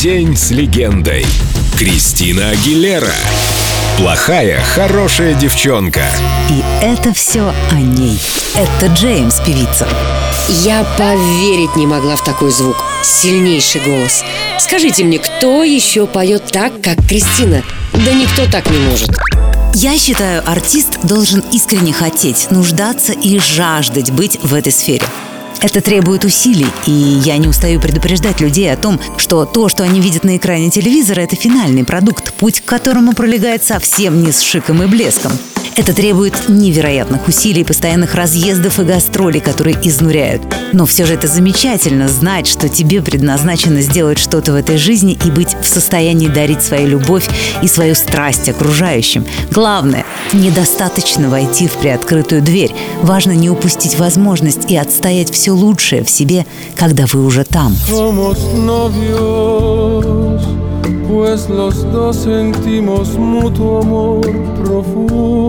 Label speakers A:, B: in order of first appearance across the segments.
A: День с легендой. Кристина Агилера. Плохая, хорошая девчонка.
B: И это все о ней. Это Джеймс, певица.
C: Я поверить не могла в такой звук. Сильнейший голос. Скажите мне, кто еще поет так, как Кристина? Да никто так не может.
B: Я считаю, артист должен искренне хотеть, нуждаться и жаждать быть в этой сфере. Это требует усилий, и я не устаю предупреждать людей о том, что то, что они видят на экране телевизора, это финальный продукт, путь к которому пролегает совсем не с шиком и блеском. Это требует невероятных усилий, постоянных разъездов и гастролей, которые изнуряют. Но все же это замечательно знать, что тебе предназначено сделать что-то в этой жизни и быть в состоянии дарить свою любовь и свою страсть окружающим. Главное, недостаточно войти в приоткрытую дверь. Важно не упустить возможность и отстоять все лучшее в себе, когда вы уже там.
D: pues los dos sentimos mutuo amor profundo.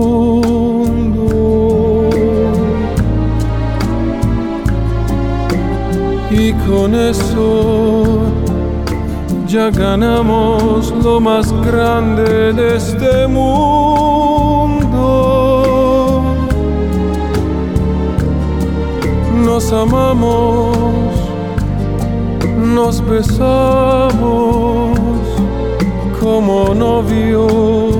D: Y con eso ya ganamos lo más grande de este mundo. Nos amamos, nos besamos como novios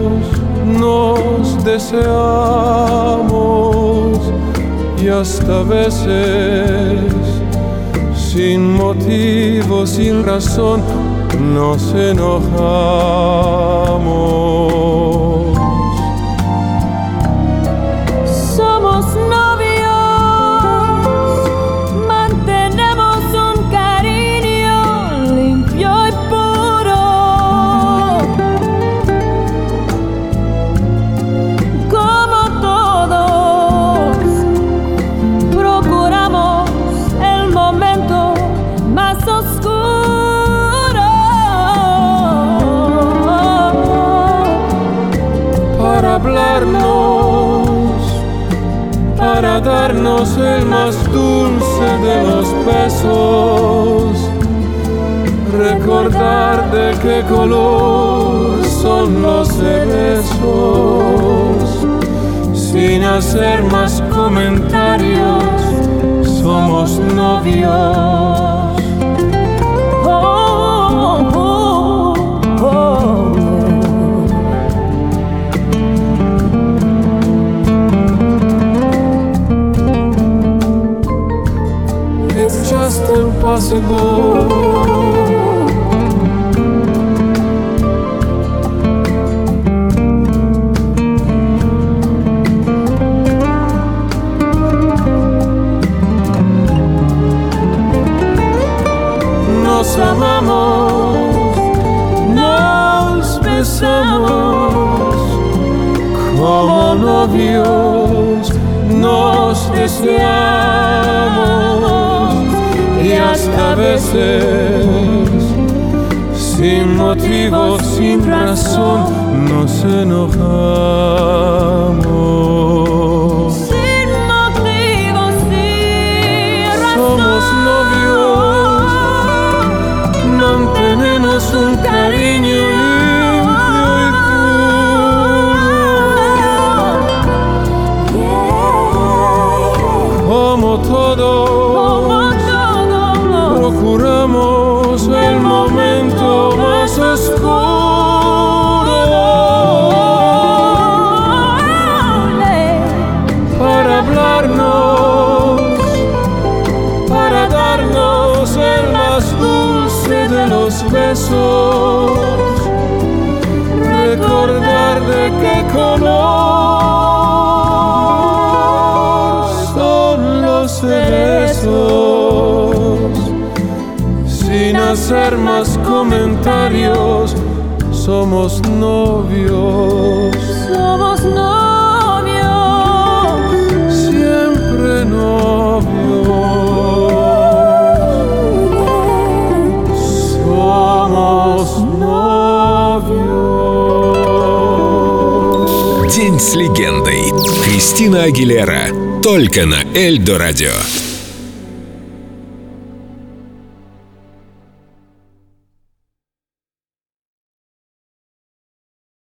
D: nos deseamos y hasta veces sin motivo, sin razón, nos enojamos. El más dulce de los besos. Recordar de qué color son los cerezos, sin hacer más comentarios, somos novios. Nos amamos, nos besamos como novios, nos deseamos hasta veces sin motivo, sin razón nos enojamos.
E: Sin motivo, sin razón.
D: Somos novios, mantenemos un cariño recordar de qué color son los cerezos sin hacer más comentarios, somos novios.
E: Somos novios.
D: Siempre novios. Somos novios.
A: День с легендой. Кристина Агилера. Только на Эльдо радио.